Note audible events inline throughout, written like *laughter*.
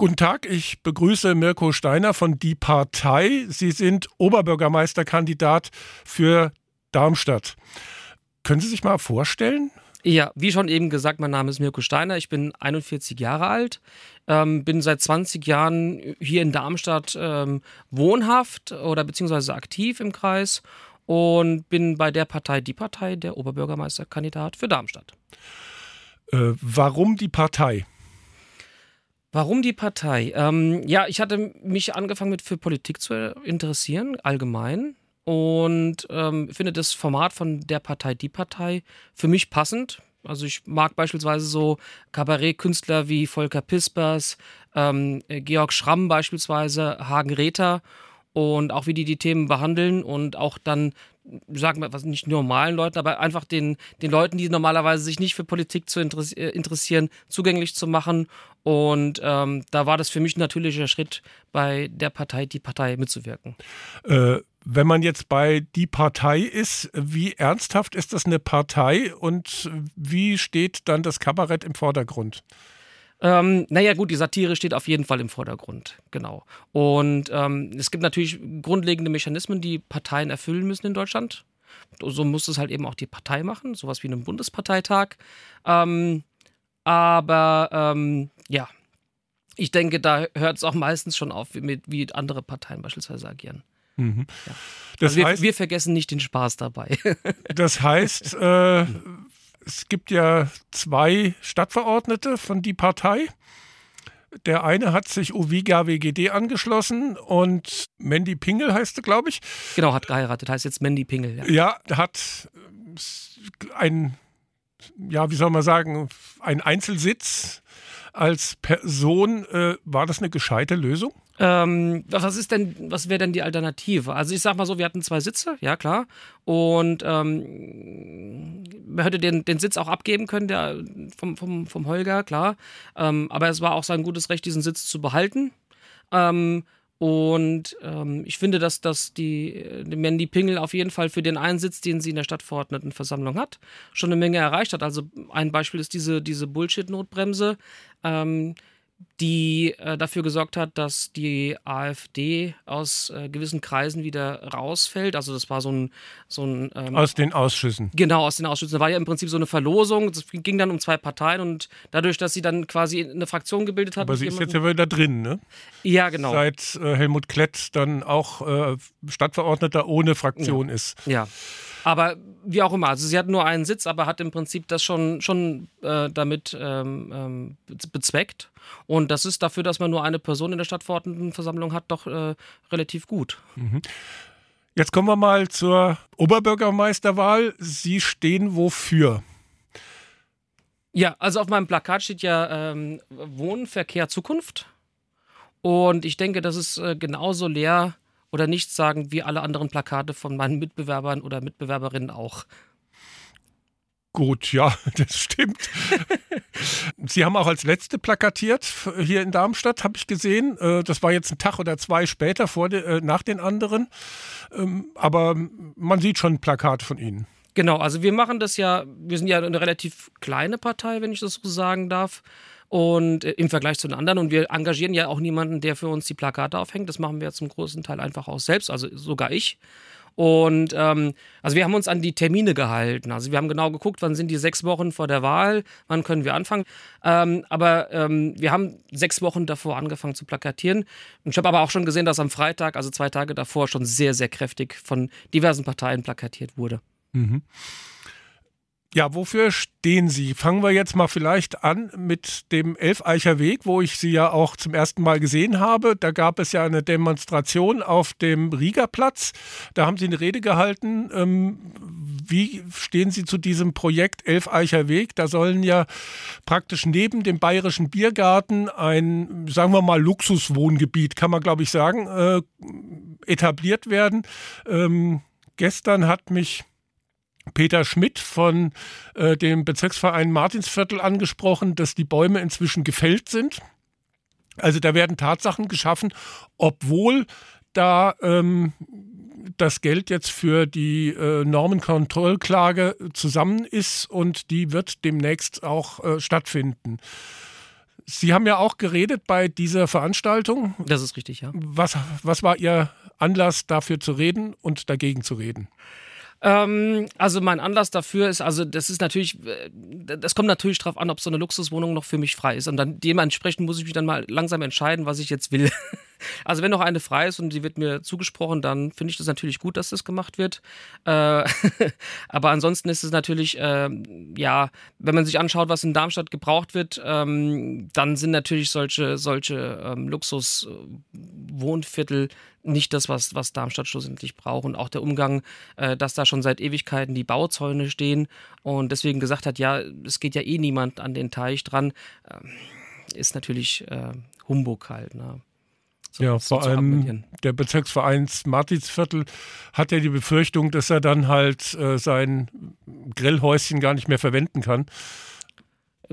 Guten Tag, ich begrüße Mirko Steiner von Die Partei. Sie sind Oberbürgermeisterkandidat für Darmstadt. Können Sie sich mal vorstellen? Ja, wie schon eben gesagt, mein Name ist Mirko Steiner. Ich bin 41 Jahre alt, ähm, bin seit 20 Jahren hier in Darmstadt ähm, wohnhaft oder beziehungsweise aktiv im Kreis und bin bei der Partei Die Partei der Oberbürgermeisterkandidat für Darmstadt. Äh, warum die Partei? Warum die Partei? Ähm, ja, ich hatte mich angefangen mit für Politik zu interessieren, allgemein. Und ähm, finde das Format von der Partei Die Partei für mich passend. Also ich mag beispielsweise so Kabarettkünstler wie Volker Pispers, ähm, Georg Schramm beispielsweise, Hagen Rether und auch wie die die Themen behandeln und auch dann sagen wir was nicht normalen Leuten, aber einfach den, den Leuten, die normalerweise sich nicht für Politik zu äh, interessieren, zugänglich zu machen. Und ähm, da war das für mich ein natürlicher Schritt, bei der Partei, die Partei mitzuwirken. Äh, wenn man jetzt bei die Partei ist, wie ernsthaft ist das eine Partei und wie steht dann das Kabarett im Vordergrund? Ähm, naja, gut, die Satire steht auf jeden Fall im Vordergrund, genau. Und ähm, es gibt natürlich grundlegende Mechanismen, die Parteien erfüllen müssen in Deutschland. So muss es halt eben auch die Partei machen, sowas wie einen Bundesparteitag. Ähm, aber ähm, ja, ich denke, da hört es auch meistens schon auf, wie, wie andere Parteien beispielsweise agieren. Mhm. Ja. Also heißt, wir, wir, vergessen nicht den Spaß dabei. *laughs* das heißt, äh, es gibt ja zwei Stadtverordnete von die Partei. Der eine hat sich Uwiga WGD angeschlossen und Mandy Pingel heißt glaube ich. Genau, hat geheiratet, heißt jetzt Mandy Pingel. Ja, ja hat ein, ja, wie soll man sagen, ein Einzelsitz als Person. Äh, war das eine gescheite Lösung? Ähm, was ist denn, was wäre denn die Alternative? Also ich sag mal so, wir hatten zwei Sitze, ja klar. Und ähm, man hätte den, den Sitz auch abgeben können, der vom, vom, vom Holger, klar. Ähm, aber es war auch sein gutes Recht, diesen Sitz zu behalten. Ähm, und ähm, ich finde, dass, dass die, die Mandy Pingel auf jeden Fall für den einen Sitz, den sie in der Stadtverordnetenversammlung hat, schon eine Menge erreicht hat. Also ein Beispiel ist diese, diese Bullshit-Notbremse. Ähm, die äh, dafür gesorgt hat, dass die AfD aus äh, gewissen Kreisen wieder rausfällt. Also das war so ein... So ein ähm, aus den Ausschüssen. Genau, aus den Ausschüssen. Da war ja im Prinzip so eine Verlosung. Es ging dann um zwei Parteien und dadurch, dass sie dann quasi eine Fraktion gebildet hat... Aber sie ist jetzt ja wieder drin, ne? Ja, genau. Seit äh, Helmut Klett dann auch äh, Stadtverordneter ohne Fraktion ja. ist. Ja. Aber wie auch immer, also sie hat nur einen Sitz, aber hat im Prinzip das schon, schon äh, damit ähm, ähm, bezweckt. Und das ist dafür, dass man nur eine Person in der Stadtverordnetenversammlung hat, doch äh, relativ gut. Mhm. Jetzt kommen wir mal zur Oberbürgermeisterwahl. Sie stehen wofür? Ja, also auf meinem Plakat steht ja ähm, Wohnen, Verkehr, Zukunft. Und ich denke, das ist äh, genauso leer oder nichts sagen wie alle anderen Plakate von meinen Mitbewerbern oder Mitbewerberinnen auch. Gut, ja, *laughs* das stimmt. Sie haben auch als letzte plakatiert hier in Darmstadt, habe ich gesehen. Äh, das war jetzt ein Tag oder zwei später vor de, äh, nach den anderen. Ähm, aber man sieht schon Plakate von Ihnen. Genau, also wir machen das ja, wir sind ja eine relativ kleine Partei, wenn ich das so sagen darf und äh, im Vergleich zu den anderen. Und wir engagieren ja auch niemanden, der für uns die Plakate aufhängt. Das machen wir zum großen Teil einfach auch selbst, also sogar ich. Und ähm, also wir haben uns an die Termine gehalten. Also wir haben genau geguckt, wann sind die sechs Wochen vor der Wahl, wann können wir anfangen. Ähm, aber ähm, wir haben sechs Wochen davor angefangen zu plakatieren. Und ich habe aber auch schon gesehen, dass am Freitag, also zwei Tage davor, schon sehr, sehr kräftig von diversen Parteien plakatiert wurde. Mhm. Ja, wofür stehen Sie? Fangen wir jetzt mal vielleicht an mit dem Elfeicher Weg, wo ich Sie ja auch zum ersten Mal gesehen habe. Da gab es ja eine Demonstration auf dem Riegerplatz. Da haben Sie eine Rede gehalten. Ähm, wie stehen Sie zu diesem Projekt Elfeicher Weg? Da sollen ja praktisch neben dem Bayerischen Biergarten ein, sagen wir mal, Luxuswohngebiet, kann man glaube ich sagen, äh, etabliert werden. Ähm, gestern hat mich Peter Schmidt von äh, dem Bezirksverein Martinsviertel angesprochen, dass die Bäume inzwischen gefällt sind. Also da werden Tatsachen geschaffen, obwohl da ähm, das Geld jetzt für die äh, Normenkontrollklage zusammen ist und die wird demnächst auch äh, stattfinden. Sie haben ja auch geredet bei dieser Veranstaltung. Das ist richtig, ja. Was, was war Ihr Anlass dafür zu reden und dagegen zu reden? Ähm, also mein Anlass dafür ist, also das ist natürlich, äh, das kommt natürlich darauf an, ob so eine Luxuswohnung noch für mich frei ist. Und dann dementsprechend muss ich mich dann mal langsam entscheiden, was ich jetzt will. *laughs* Also wenn noch eine frei ist und die wird mir zugesprochen, dann finde ich das natürlich gut, dass das gemacht wird. Äh, *laughs* aber ansonsten ist es natürlich, äh, ja, wenn man sich anschaut, was in Darmstadt gebraucht wird, ähm, dann sind natürlich solche, solche ähm, Luxuswohnviertel nicht das, was, was Darmstadt schlussendlich braucht. Und auch der Umgang, äh, dass da schon seit Ewigkeiten die Bauzäune stehen und deswegen gesagt hat, ja, es geht ja eh niemand an den Teich dran, äh, ist natürlich äh, Humbug halt. Ne? So, ja, vor allem der Bezirksvereins Martinsviertel hat ja die Befürchtung, dass er dann halt äh, sein Grillhäuschen gar nicht mehr verwenden kann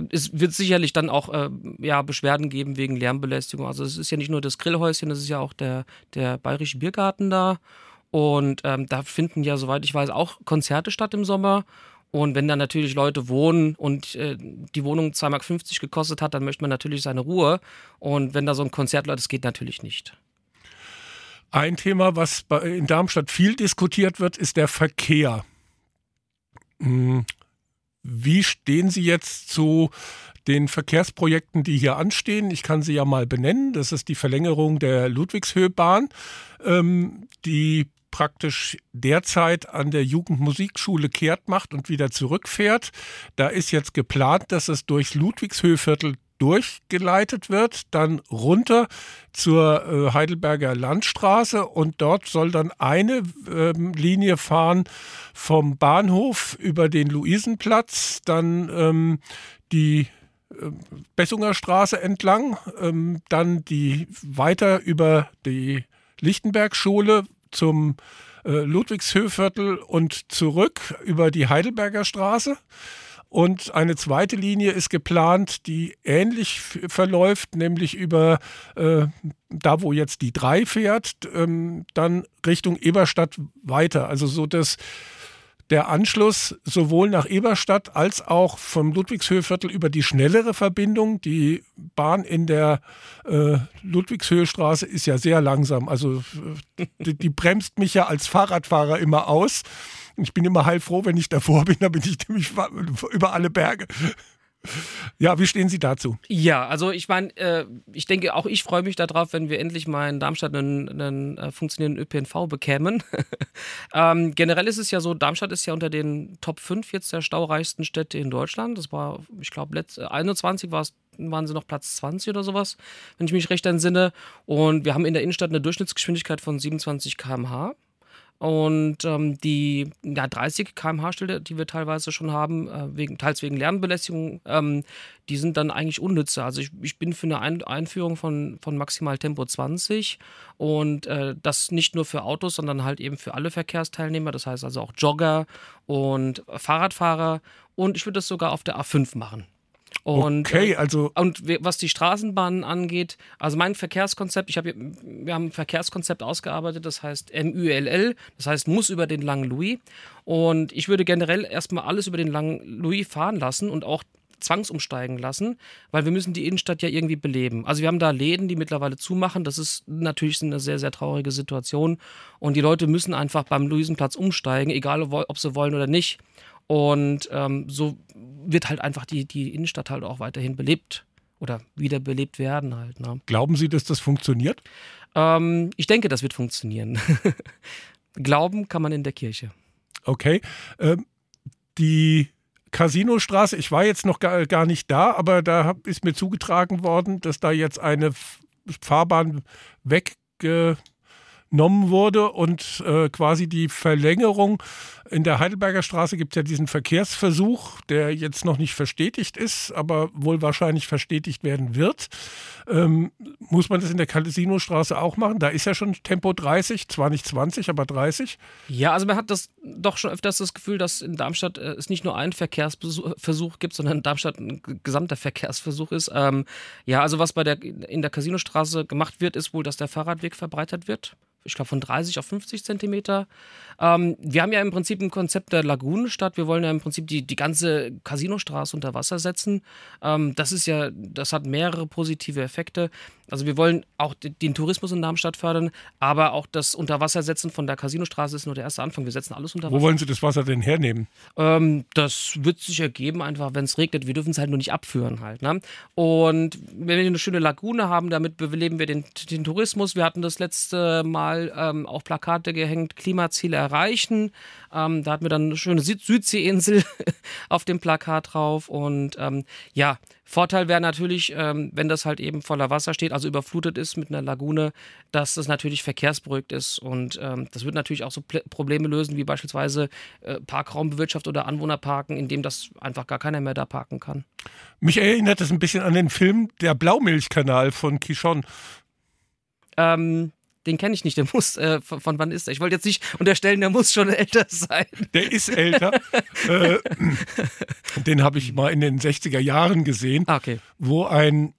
es wird sicherlich dann auch äh, ja, Beschwerden geben wegen Lärmbelästigung. Also es ist ja nicht nur das Grillhäuschen, das ist ja auch der, der Bayerische Biergarten da. Und ähm, da finden ja, soweit ich weiß, auch Konzerte statt im Sommer. Und wenn dann natürlich Leute wohnen und äh, die Wohnung 2,50 Mark gekostet hat, dann möchte man natürlich seine Ruhe. Und wenn da so ein Konzert läuft, das geht natürlich nicht. Ein Thema, was in Darmstadt viel diskutiert wird, ist der Verkehr. Hm. Wie stehen Sie jetzt zu den Verkehrsprojekten, die hier anstehen? Ich kann sie ja mal benennen. Das ist die Verlängerung der Ludwigshöhbahn, ähm, die praktisch derzeit an der Jugendmusikschule kehrt macht und wieder zurückfährt. Da ist jetzt geplant, dass es durchs Ludwigshöhviertel durchgeleitet wird, dann runter zur äh, Heidelberger Landstraße und dort soll dann eine ähm, Linie fahren vom Bahnhof über den Luisenplatz, dann ähm, die äh, Bessunger Straße entlang, ähm, dann die weiter über die Lichtenbergschule zum äh, Ludwigshöhviertel und zurück über die Heidelberger Straße. Und eine zweite Linie ist geplant, die ähnlich verläuft, nämlich über äh, da, wo jetzt die 3 fährt, ähm, dann Richtung Eberstadt weiter. Also so, dass der Anschluss sowohl nach Eberstadt als auch vom Ludwigshöhviertel über die schnellere Verbindung. Die Bahn in der äh, Ludwigshöhestraße ist ja sehr langsam. Also die, die bremst mich ja als Fahrradfahrer immer aus. Ich bin immer heilfroh, wenn ich davor bin, dann bin ich nämlich über alle Berge. Ja, wie stehen Sie dazu? Ja, also ich meine, äh, ich denke, auch ich freue mich darauf, wenn wir endlich mal in Darmstadt einen, einen äh, funktionierenden ÖPNV bekämen. *laughs* ähm, generell ist es ja so, Darmstadt ist ja unter den Top 5 jetzt der staureichsten Städte in Deutschland. Das war, ich glaube, 21 war es waren sie noch Platz 20 oder sowas, wenn ich mich recht entsinne. Und wir haben in der Innenstadt eine Durchschnittsgeschwindigkeit von 27 km/h. Und ähm, die ja, 30 km/h-Stelle, die wir teilweise schon haben, äh, wegen, teils wegen Lärmbelästigung, ähm, die sind dann eigentlich unnütze. Also ich, ich bin für eine Ein Einführung von, von maximal Tempo 20 und äh, das nicht nur für Autos, sondern halt eben für alle Verkehrsteilnehmer, das heißt also auch Jogger und Fahrradfahrer. Und ich würde das sogar auf der A5 machen. Und, okay, äh, also. Und was die Straßenbahnen angeht, also mein Verkehrskonzept, ich habe, wir haben ein Verkehrskonzept ausgearbeitet, das heißt MULL, das heißt muss über den langen Louis. Und ich würde generell erstmal alles über den langen Louis fahren lassen und auch zwangsumsteigen lassen, weil wir müssen die Innenstadt ja irgendwie beleben. Also wir haben da Läden, die mittlerweile zumachen. Das ist natürlich eine sehr, sehr traurige Situation. Und die Leute müssen einfach beim Luisenplatz umsteigen, egal ob sie wollen oder nicht. Und ähm, so wird halt einfach die, die Innenstadt halt auch weiterhin belebt oder wiederbelebt werden halt. Ne? Glauben Sie, dass das funktioniert? Ähm, ich denke, das wird funktionieren. *laughs* Glauben kann man in der Kirche. Okay. Ähm, die Casinostraße, ich war jetzt noch gar, gar nicht da, aber da ist mir zugetragen worden, dass da jetzt eine Fahrbahn wegge genommen wurde und äh, quasi die Verlängerung in der Heidelberger Straße gibt es ja diesen Verkehrsversuch, der jetzt noch nicht verstetigt ist, aber wohl wahrscheinlich verstetigt werden wird. Ähm, muss man das in der Casinostraße auch machen? Da ist ja schon Tempo 30, zwar nicht 20, aber 30. Ja, also man hat das doch schon öfters das Gefühl, dass in Darmstadt äh, es nicht nur einen Verkehrsversuch gibt, sondern in Darmstadt ein gesamter Verkehrsversuch ist. Ähm, ja, also was bei der in der Casinostraße gemacht wird, ist wohl, dass der Fahrradweg verbreitert wird ich glaube von 30 auf 50 Zentimeter. Ähm, wir haben ja im Prinzip ein Konzept der Lagunenstadt. Wir wollen ja im Prinzip die, die ganze Casinostraße unter Wasser setzen. Ähm, das ist ja, das hat mehrere positive Effekte. Also wir wollen auch den Tourismus in Darmstadt fördern, aber auch das Unterwassersetzen von der Casinostraße ist nur der erste Anfang. Wir setzen alles unter Wasser. Wo wollen Sie das Wasser denn hernehmen? Ähm, das wird sich ergeben, einfach wenn es regnet. Wir dürfen es halt nur nicht abführen halt. Ne? Und wenn wir eine schöne Lagune haben, damit beleben wir den, den Tourismus. Wir hatten das letzte Mal ähm, auch Plakate gehängt, Klimaziele erreichen. Ähm, da hatten wir dann eine schöne Süd Südseeinsel *laughs* auf dem Plakat drauf. Und ähm, ja, Vorteil wäre natürlich, ähm, wenn das halt eben voller Wasser steht, also überflutet ist mit einer Lagune, dass das natürlich verkehrsberuhigt ist. Und ähm, das wird natürlich auch so P Probleme lösen, wie beispielsweise äh, Parkraumbewirtschaft oder Anwohnerparken, in dem das einfach gar keiner mehr da parken kann. Mich erinnert das ein bisschen an den Film Der Blaumilchkanal von Kishon. Ähm, den kenne ich nicht. Der muss, äh, von, von, wann ist der? Ich wollte jetzt nicht unterstellen, der muss schon *laughs* älter sein. Der ist älter. *laughs* äh, den habe ich mal in den 60er Jahren gesehen, ah, okay. wo ein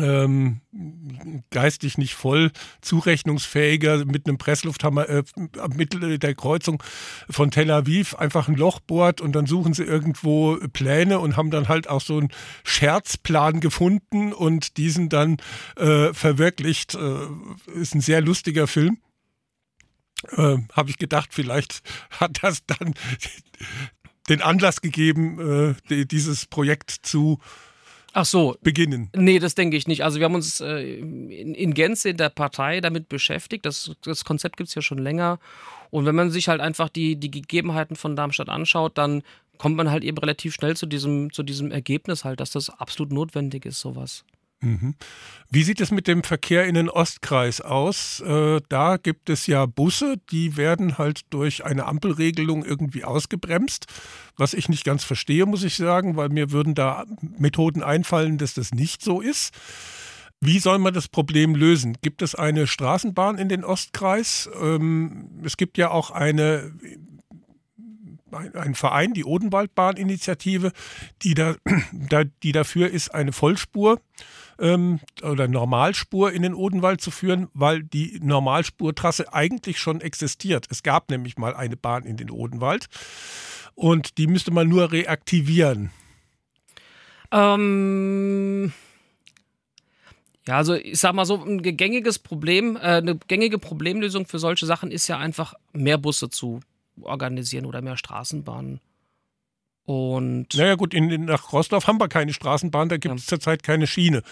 ähm, geistig nicht voll zurechnungsfähiger mit einem Presslufthammer äh, am Mittel der Kreuzung von Tel Aviv einfach ein Loch bohrt und dann suchen sie irgendwo Pläne und haben dann halt auch so einen Scherzplan gefunden und diesen dann äh, verwirklicht. Äh, ist ein sehr lustiger Film. Äh, Habe ich gedacht, vielleicht *laughs* hat das dann den Anlass gegeben, äh, dieses Projekt zu Ach so. beginnen. Nee, das denke ich nicht. Also wir haben uns äh, in, in, Gänze in der Partei damit beschäftigt. Das, das Konzept gibt es ja schon länger. Und wenn man sich halt einfach die, die Gegebenheiten von Darmstadt anschaut, dann kommt man halt eben relativ schnell zu diesem, zu diesem Ergebnis halt, dass das absolut notwendig ist, sowas. Mhm. Wie sieht es mit dem Verkehr in den Ostkreis aus? Äh, da gibt es ja Busse, die werden halt durch eine Ampelregelung irgendwie ausgebremst, was ich nicht ganz verstehe, muss ich sagen, weil mir würden da Methoden einfallen, dass das nicht so ist. Wie soll man das Problem lösen? Gibt es eine Straßenbahn in den Ostkreis? Ähm, es gibt ja auch eine ein Verein, die Odenwaldbahn-Initiative, die, *clears throat* da, die dafür ist, eine Vollspur ähm, oder Normalspur in den Odenwald zu führen, weil die Normalspurtrasse eigentlich schon existiert. Es gab nämlich mal eine Bahn in den Odenwald und die müsste man nur reaktivieren. Ähm. Ja, also ich sag mal so, ein gängiges Problem, äh, eine gängige Problemlösung für solche Sachen ist ja einfach mehr Busse zu organisieren oder mehr Straßenbahnen. Und naja gut, in, in, nach Rostorf haben wir keine Straßenbahn, da gibt es ja. zurzeit keine Schiene.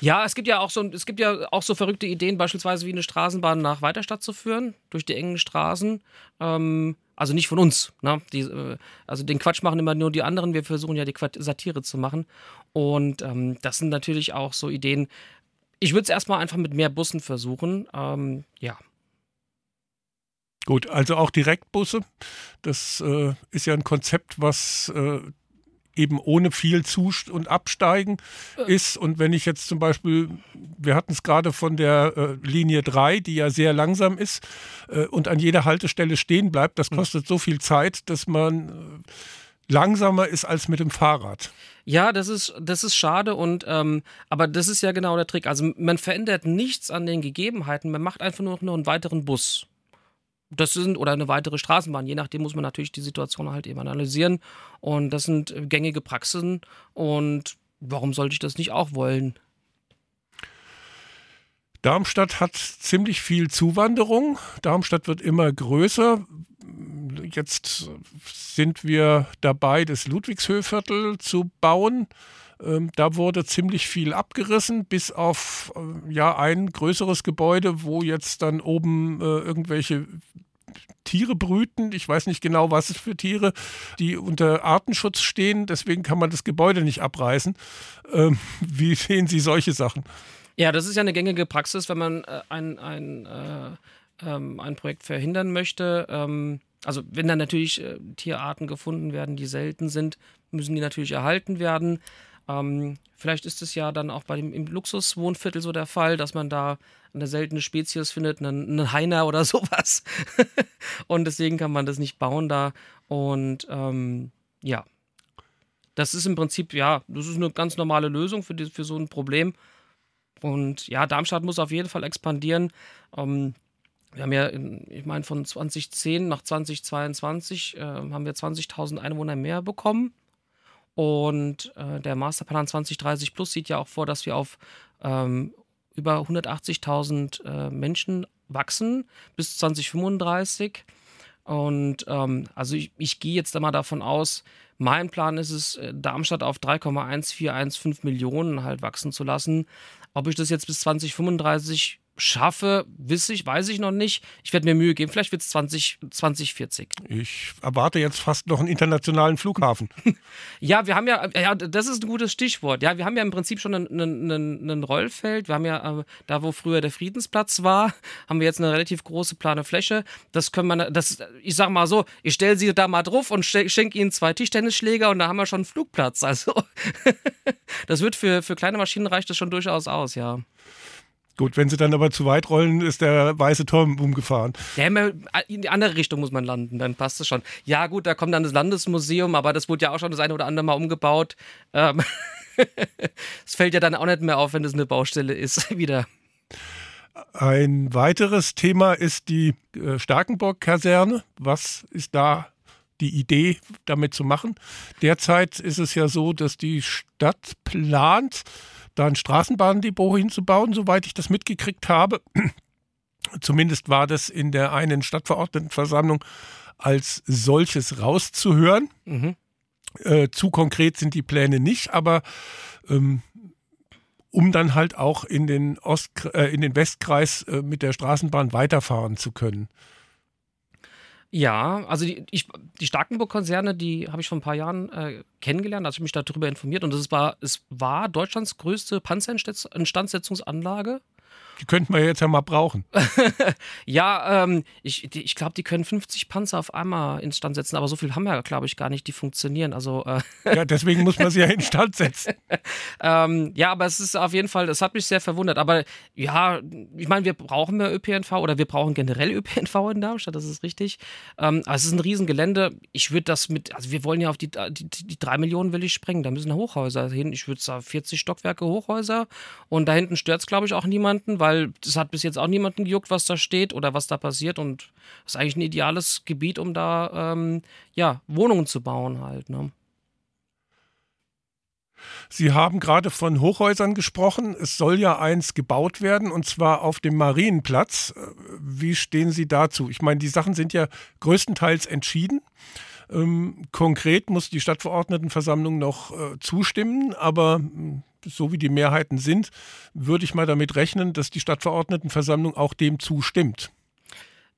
Ja, es gibt ja auch so es gibt ja auch so verrückte Ideen, beispielsweise wie eine Straßenbahn nach Weiterstadt zu führen, durch die engen Straßen. Ähm, also nicht von uns. Ne? Die, äh, also den Quatsch machen immer nur die anderen, wir versuchen ja die Quatsch Satire zu machen. Und ähm, das sind natürlich auch so Ideen. Ich würde es erstmal einfach mit mehr Bussen versuchen. Ähm, ja. Gut, also auch Direktbusse. Das äh, ist ja ein Konzept, was äh, eben ohne viel Zust- und Absteigen äh. ist. Und wenn ich jetzt zum Beispiel, wir hatten es gerade von der äh, Linie 3, die ja sehr langsam ist äh, und an jeder Haltestelle stehen bleibt, das hm. kostet so viel Zeit, dass man äh, langsamer ist als mit dem Fahrrad. Ja, das ist, das ist schade und ähm, aber das ist ja genau der Trick. Also man verändert nichts an den Gegebenheiten, man macht einfach nur noch einen weiteren Bus das sind oder eine weitere Straßenbahn. Je nachdem muss man natürlich die Situation halt eben analysieren. Und das sind gängige Praxen. Und warum sollte ich das nicht auch wollen? Darmstadt hat ziemlich viel Zuwanderung. Darmstadt wird immer größer. Jetzt sind wir dabei, das Ludwigshöhviertel zu bauen. Ähm, da wurde ziemlich viel abgerissen, bis auf äh, ja ein größeres Gebäude, wo jetzt dann oben äh, irgendwelche Tiere brüten. Ich weiß nicht genau, was es für Tiere, die unter Artenschutz stehen. Deswegen kann man das Gebäude nicht abreißen. Ähm, *laughs* wie sehen Sie solche Sachen? Ja, das ist ja eine gängige Praxis, wenn man äh, ein, ein, äh, ähm, ein Projekt verhindern möchte. Also wenn dann natürlich Tierarten gefunden werden, die selten sind, müssen die natürlich erhalten werden. Ähm, vielleicht ist es ja dann auch bei dem im Luxuswohnviertel so der Fall, dass man da eine seltene Spezies findet, einen, einen Heiner oder *laughs* sowas. und deswegen kann man das nicht bauen da. Und ähm, ja, das ist im Prinzip, ja, das ist eine ganz normale Lösung für, die, für so ein Problem. Und ja, Darmstadt muss auf jeden Fall expandieren. Ähm, wir haben ja, in, ich meine, von 2010 nach 2022 äh, haben wir 20.000 Einwohner mehr bekommen. Und äh, der Masterplan 2030 Plus sieht ja auch vor, dass wir auf ähm, über 180.000 äh, Menschen wachsen bis 2035. Und ähm, also ich, ich gehe jetzt mal davon aus, mein Plan ist es, äh, Darmstadt auf 3,1415 Millionen halt wachsen zu lassen. Ob ich das jetzt bis 2035 schaffe, weiß ich, weiß ich noch nicht. Ich werde mir Mühe geben. Vielleicht wird es 20, 2040. Ich erwarte jetzt fast noch einen internationalen Flughafen. *laughs* ja, wir haben ja, ja, das ist ein gutes Stichwort. Ja, wir haben ja im Prinzip schon ein Rollfeld. Wir haben ja, äh, da wo früher der Friedensplatz war, *laughs* haben wir jetzt eine relativ große plane Fläche. Das können wir, das, ich sag mal so, ich stelle sie da mal drauf und schenke ihnen zwei Tischtennisschläger und da haben wir schon einen Flugplatz. *laughs* Also, das wird für, für kleine Maschinen reicht das schon durchaus aus, ja. Gut, wenn sie dann aber zu weit rollen, ist der weiße Turm umgefahren. Ja, in die andere Richtung muss man landen, dann passt es schon. Ja, gut, da kommt dann das Landesmuseum, aber das wurde ja auch schon das eine oder andere Mal umgebaut. Ähm *laughs* es fällt ja dann auch nicht mehr auf, wenn das eine Baustelle ist, *laughs* wieder. Ein weiteres Thema ist die äh, Starkenburg-Kaserne. Was ist da die Idee, damit zu machen? Derzeit ist es ja so, dass die Stadt plant, da ein Straßenbahndepot hinzubauen, soweit ich das mitgekriegt habe. *clears throat* Zumindest war das in der einen Stadtverordnetenversammlung als solches rauszuhören. Mhm. Äh, zu konkret sind die Pläne nicht, aber ähm, um dann halt auch in den, Ost, äh, in den Westkreis äh, mit der Straßenbahn weiterfahren zu können. Ja, also die, ich, die Starkenburg-Konzerne, die habe ich vor ein paar Jahren äh, kennengelernt, also ich mich darüber informiert und es war, es war Deutschlands größte Panzerinstandsetzungsanlage die könnten wir jetzt ja mal brauchen. *laughs* ja, ähm, ich, ich glaube, die können 50 Panzer auf einmal instand setzen, aber so viel haben wir, glaube ich, gar nicht, die funktionieren. Also, äh ja, deswegen muss man sie ja instand setzen. *laughs* ähm, ja, aber es ist auf jeden Fall, das hat mich sehr verwundert. Aber ja, ich meine, wir brauchen mehr ÖPNV oder wir brauchen generell *laughs* ÖPNV in Darmstadt, das ist richtig. Ähm, also es ist ein Riesengelände. Ich würde das mit, also wir wollen ja auf die, die, die drei Millionen will ich sprengen. Da müssen Hochhäuser hin. Ich würde sagen 40 Stockwerke Hochhäuser und da hinten stört es, glaube ich, auch niemanden, weil es hat bis jetzt auch niemanden gejuckt, was da steht oder was da passiert und ist eigentlich ein ideales Gebiet, um da ähm, ja, Wohnungen zu bauen halt. Ne? Sie haben gerade von Hochhäusern gesprochen. Es soll ja eins gebaut werden und zwar auf dem Marienplatz. Wie stehen Sie dazu? Ich meine, die Sachen sind ja größtenteils entschieden. Ähm, konkret muss die Stadtverordnetenversammlung noch äh, zustimmen, aber hm, so wie die Mehrheiten sind, würde ich mal damit rechnen, dass die Stadtverordnetenversammlung auch dem zustimmt.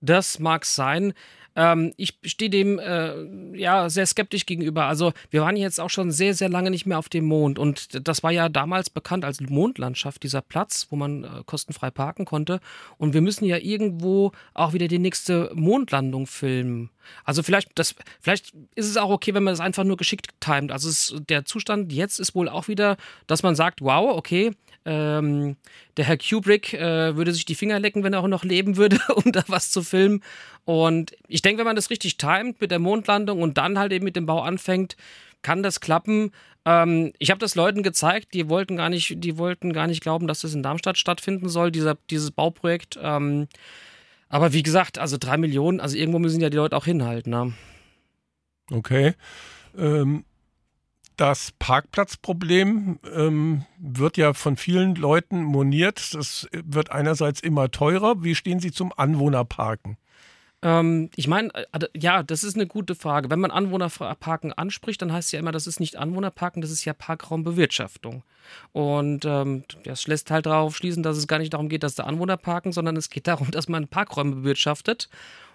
Das mag sein. Ähm, ich stehe dem äh, ja sehr skeptisch gegenüber. Also wir waren jetzt auch schon sehr, sehr lange nicht mehr auf dem Mond und das war ja damals bekannt als Mondlandschaft, dieser Platz, wo man äh, kostenfrei parken konnte. Und wir müssen ja irgendwo auch wieder die nächste Mondlandung filmen. Also vielleicht, das, vielleicht ist es auch okay, wenn man das einfach nur geschickt timet. Also es, der Zustand jetzt ist wohl auch wieder, dass man sagt, wow, okay, ähm, der Herr Kubrick äh, würde sich die Finger lecken, wenn er auch noch leben würde, *laughs* um da was zu filmen. Und ich denke, wenn man das richtig timet mit der Mondlandung und dann halt eben mit dem Bau anfängt, kann das klappen. Ähm, ich habe das Leuten gezeigt, die wollten gar nicht, die wollten gar nicht glauben, dass das in Darmstadt stattfinden soll, dieser, dieses Bauprojekt. Ähm, aber wie gesagt, also drei Millionen, also irgendwo müssen ja die Leute auch hinhalten. Ne? Okay. Ähm, das Parkplatzproblem ähm, wird ja von vielen Leuten moniert. Das wird einerseits immer teurer. Wie stehen Sie zum Anwohnerparken? Ähm, ich meine, äh, ja, das ist eine gute Frage. Wenn man Anwohnerparken anspricht, dann heißt es ja immer, das ist nicht Anwohnerparken, das ist ja Parkraumbewirtschaftung. Und ähm, das lässt halt darauf schließen, dass es gar nicht darum geht, dass da Anwohner parken, sondern es geht darum, *laughs* dass man Parkräume bewirtschaftet.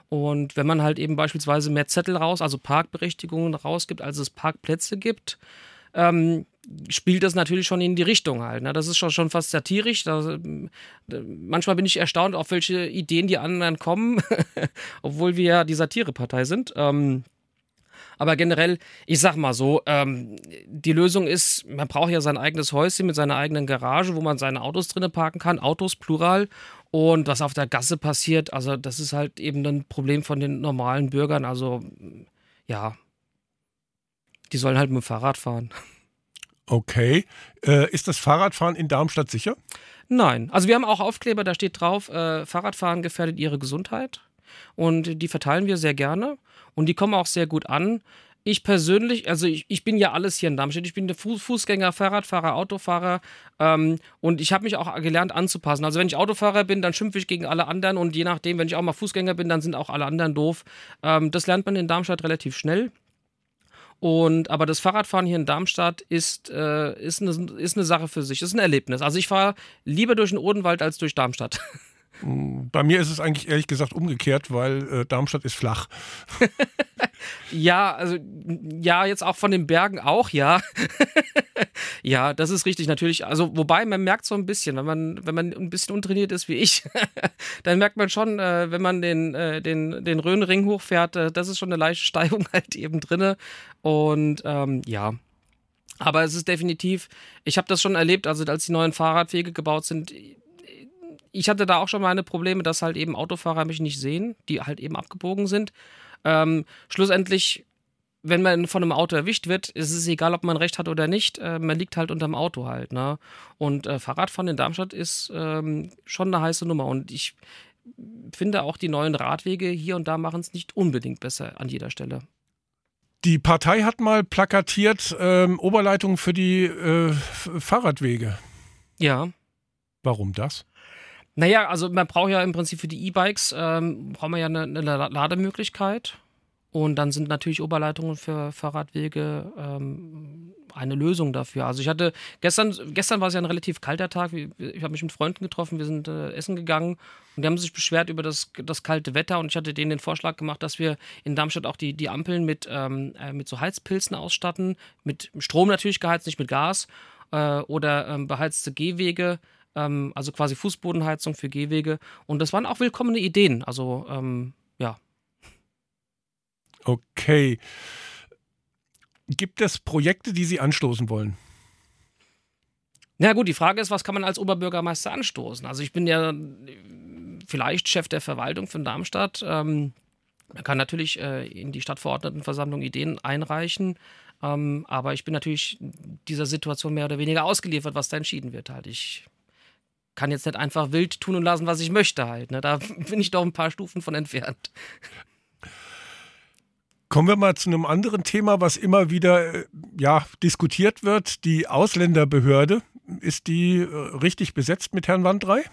Und wenn man halt eben beispielsweise mehr Zettel raus, also Parkberechtigungen rausgibt, als es Parkplätze gibt, ähm, spielt das natürlich schon in die Richtung halt. Ne? Das ist schon, schon fast satirisch. Da, manchmal bin ich erstaunt, auf welche Ideen die anderen kommen, *laughs* obwohl wir ja die Satirepartei sind. Ähm, aber generell, ich sag mal so, ähm, die Lösung ist, man braucht ja sein eigenes Häuschen mit seiner eigenen Garage, wo man seine Autos drinnen parken kann, Autos plural. Und was auf der Gasse passiert, also das ist halt eben ein Problem von den normalen Bürgern. Also ja, die sollen halt mit dem Fahrrad fahren. *laughs* Okay. Äh, ist das Fahrradfahren in Darmstadt sicher? Nein. Also wir haben auch Aufkleber, da steht drauf, äh, Fahrradfahren gefährdet Ihre Gesundheit. Und die verteilen wir sehr gerne. Und die kommen auch sehr gut an. Ich persönlich, also ich, ich bin ja alles hier in Darmstadt. Ich bin der Fußgänger, Fahrradfahrer, Autofahrer ähm, und ich habe mich auch gelernt anzupassen. Also wenn ich Autofahrer bin, dann schimpfe ich gegen alle anderen und je nachdem, wenn ich auch mal Fußgänger bin, dann sind auch alle anderen doof. Ähm, das lernt man in Darmstadt relativ schnell. Und aber das Fahrradfahren hier in Darmstadt ist, äh, ist, eine, ist eine Sache für sich, ist ein Erlebnis. Also ich fahre lieber durch den Odenwald als durch Darmstadt. *laughs* Bei mir ist es eigentlich ehrlich gesagt umgekehrt, weil äh, Darmstadt ist flach. *laughs* ja, also ja, jetzt auch von den Bergen auch, ja. *laughs* ja, das ist richtig natürlich. Also wobei man merkt so ein bisschen, wenn man wenn man ein bisschen untrainiert ist wie ich, *laughs* dann merkt man schon, äh, wenn man den äh, den den Rhönring hochfährt, äh, das ist schon eine leichte Steigung halt eben drinne und ähm, ja. Aber es ist definitiv, ich habe das schon erlebt, also als die neuen Fahrradwege gebaut sind, ich hatte da auch schon meine Probleme, dass halt eben Autofahrer mich nicht sehen, die halt eben abgebogen sind. Ähm, schlussendlich, wenn man von einem Auto erwischt wird, ist es egal, ob man recht hat oder nicht. Äh, man liegt halt unterm Auto halt. Ne? Und äh, Fahrradfahren in Darmstadt ist ähm, schon eine heiße Nummer. Und ich finde auch die neuen Radwege hier und da machen es nicht unbedingt besser an jeder Stelle. Die Partei hat mal plakatiert ähm, Oberleitung für die äh, Fahrradwege. Ja. Warum das? Naja, also man braucht ja im Prinzip für die E-Bikes, ähm, braucht man ja eine, eine, Lademöglichkeit. Und dann sind natürlich Oberleitungen für Fahrradwege ähm, eine Lösung dafür. Also ich hatte gestern, gestern war es ja ein relativ kalter Tag. Ich habe mich mit Freunden getroffen, wir sind äh, essen gegangen und die haben sich beschwert über das, das kalte Wetter und ich hatte denen den Vorschlag gemacht, dass wir in Darmstadt auch die, die Ampeln mit, ähm, äh, mit so Heizpilzen ausstatten, mit Strom natürlich geheizt, nicht mit Gas äh, oder ähm, beheizte Gehwege ähm, also quasi Fußbodenheizung für Gehwege. Und das waren auch willkommene Ideen. Also ähm, ja. Okay. Gibt es Projekte, die Sie anstoßen wollen? Na gut, die Frage ist, was kann man als Oberbürgermeister anstoßen? Also ich bin ja vielleicht Chef der Verwaltung von Darmstadt. Ähm, man kann natürlich äh, in die Stadtverordnetenversammlung Ideen einreichen, ähm, aber ich bin natürlich dieser Situation mehr oder weniger ausgeliefert, was da entschieden wird. Halt. Ich kann jetzt nicht einfach wild tun und lassen, was ich möchte halt. Ne? Da *laughs* bin ich doch ein paar Stufen von entfernt. Kommen wir mal zu einem anderen Thema, was immer wieder äh, ja, diskutiert wird. Die Ausländerbehörde. Ist die äh, richtig besetzt mit Herrn Wandrei?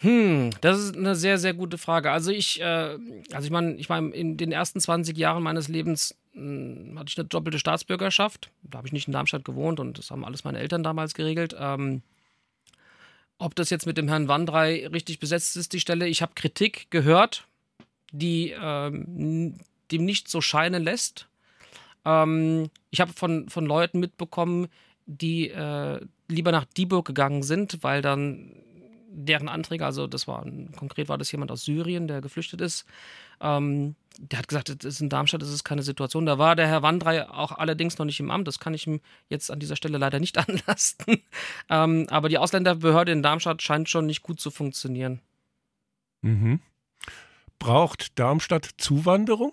Hm, das ist eine sehr, sehr gute Frage. Also ich, äh, also ich meine, ich meine, in den ersten 20 Jahren meines Lebens mh, hm, hatte ich eine doppelte Staatsbürgerschaft. Da habe ich nicht in Darmstadt gewohnt und das haben alles meine Eltern damals geregelt. Ähm, ob das jetzt mit dem Herrn Wandrei richtig besetzt ist, die Stelle, ich habe Kritik gehört, die ähm, dem nicht so scheinen lässt. Ähm, ich habe von, von Leuten mitbekommen, die äh, lieber nach Dieburg gegangen sind, weil dann deren Anträge, also das war konkret war das jemand aus Syrien, der geflüchtet ist, ähm, der hat gesagt, das ist in Darmstadt das ist keine Situation. Da war der Herr Wandrei auch allerdings noch nicht im Amt. Das kann ich ihm jetzt an dieser Stelle leider nicht *laughs* anlasten. ähm, aber die Ausländerbehörde in Darmstadt scheint schon nicht gut zu funktionieren. Mhm. Braucht Darmstadt Zuwanderung?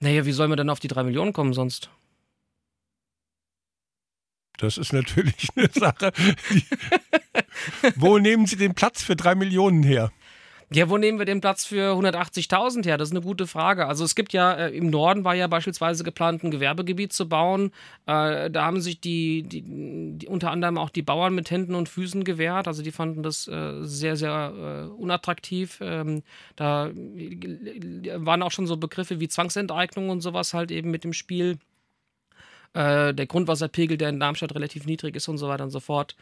Naja, wie soll man denn auf die drei Millionen kommen sonst? Das ist natürlich eine Sache. Die, wo nehmen Sie den Platz für drei Millionen her? Ja, wo nehmen wir den Platz für 180.000 her? Das ist eine gute Frage. Also es gibt ja, äh, im Norden war ja beispielsweise geplant, ein Gewerbegebiet zu bauen. Äh, da haben sich die, die, die, unter anderem auch die Bauern mit Händen und Füßen gewehrt. Also die fanden das äh, sehr, sehr äh, unattraktiv. Ähm, da waren auch schon so Begriffe wie Zwangsenteignung und sowas halt eben mit dem Spiel. Äh, der Grundwasserpegel, der in Darmstadt relativ niedrig ist und so weiter und so fort.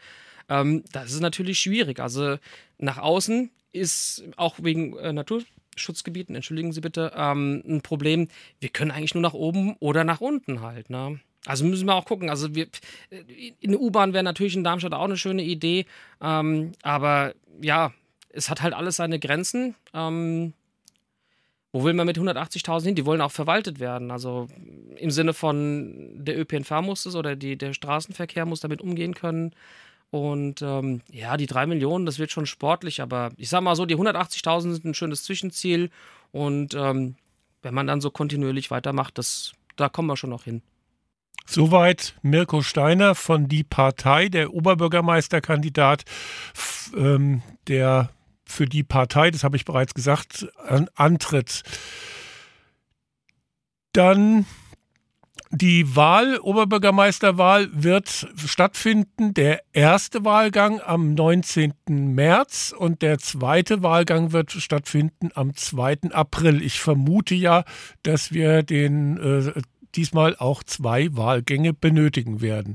Ähm, das ist natürlich schwierig. Also nach außen ist auch wegen äh, Naturschutzgebieten, entschuldigen Sie bitte, ähm, ein Problem. Wir können eigentlich nur nach oben oder nach unten halt. Ne? Also müssen wir auch gucken. Also wir, äh, eine U-Bahn wäre natürlich in Darmstadt auch eine schöne Idee. Ähm, aber ja, es hat halt alles seine Grenzen. Ähm, wo will man mit 180.000 hin? Die wollen auch verwaltet werden. Also im Sinne von der ÖPNV muss es oder die, der Straßenverkehr muss damit umgehen können. Und ähm, ja, die 3 Millionen, das wird schon sportlich, aber ich sag mal so, die 180.000 sind ein schönes Zwischenziel. Und ähm, wenn man dann so kontinuierlich weitermacht, das, da kommen wir schon noch hin. Soweit Mirko Steiner von Die Partei, der Oberbürgermeisterkandidat, ähm, der für die Partei, das habe ich bereits gesagt, an, antritt. Dann die Wahl, Oberbürgermeisterwahl, wird stattfinden. Der erste Wahlgang am 19. März und der zweite Wahlgang wird stattfinden am 2. April. Ich vermute ja, dass wir den äh, diesmal auch zwei Wahlgänge benötigen werden.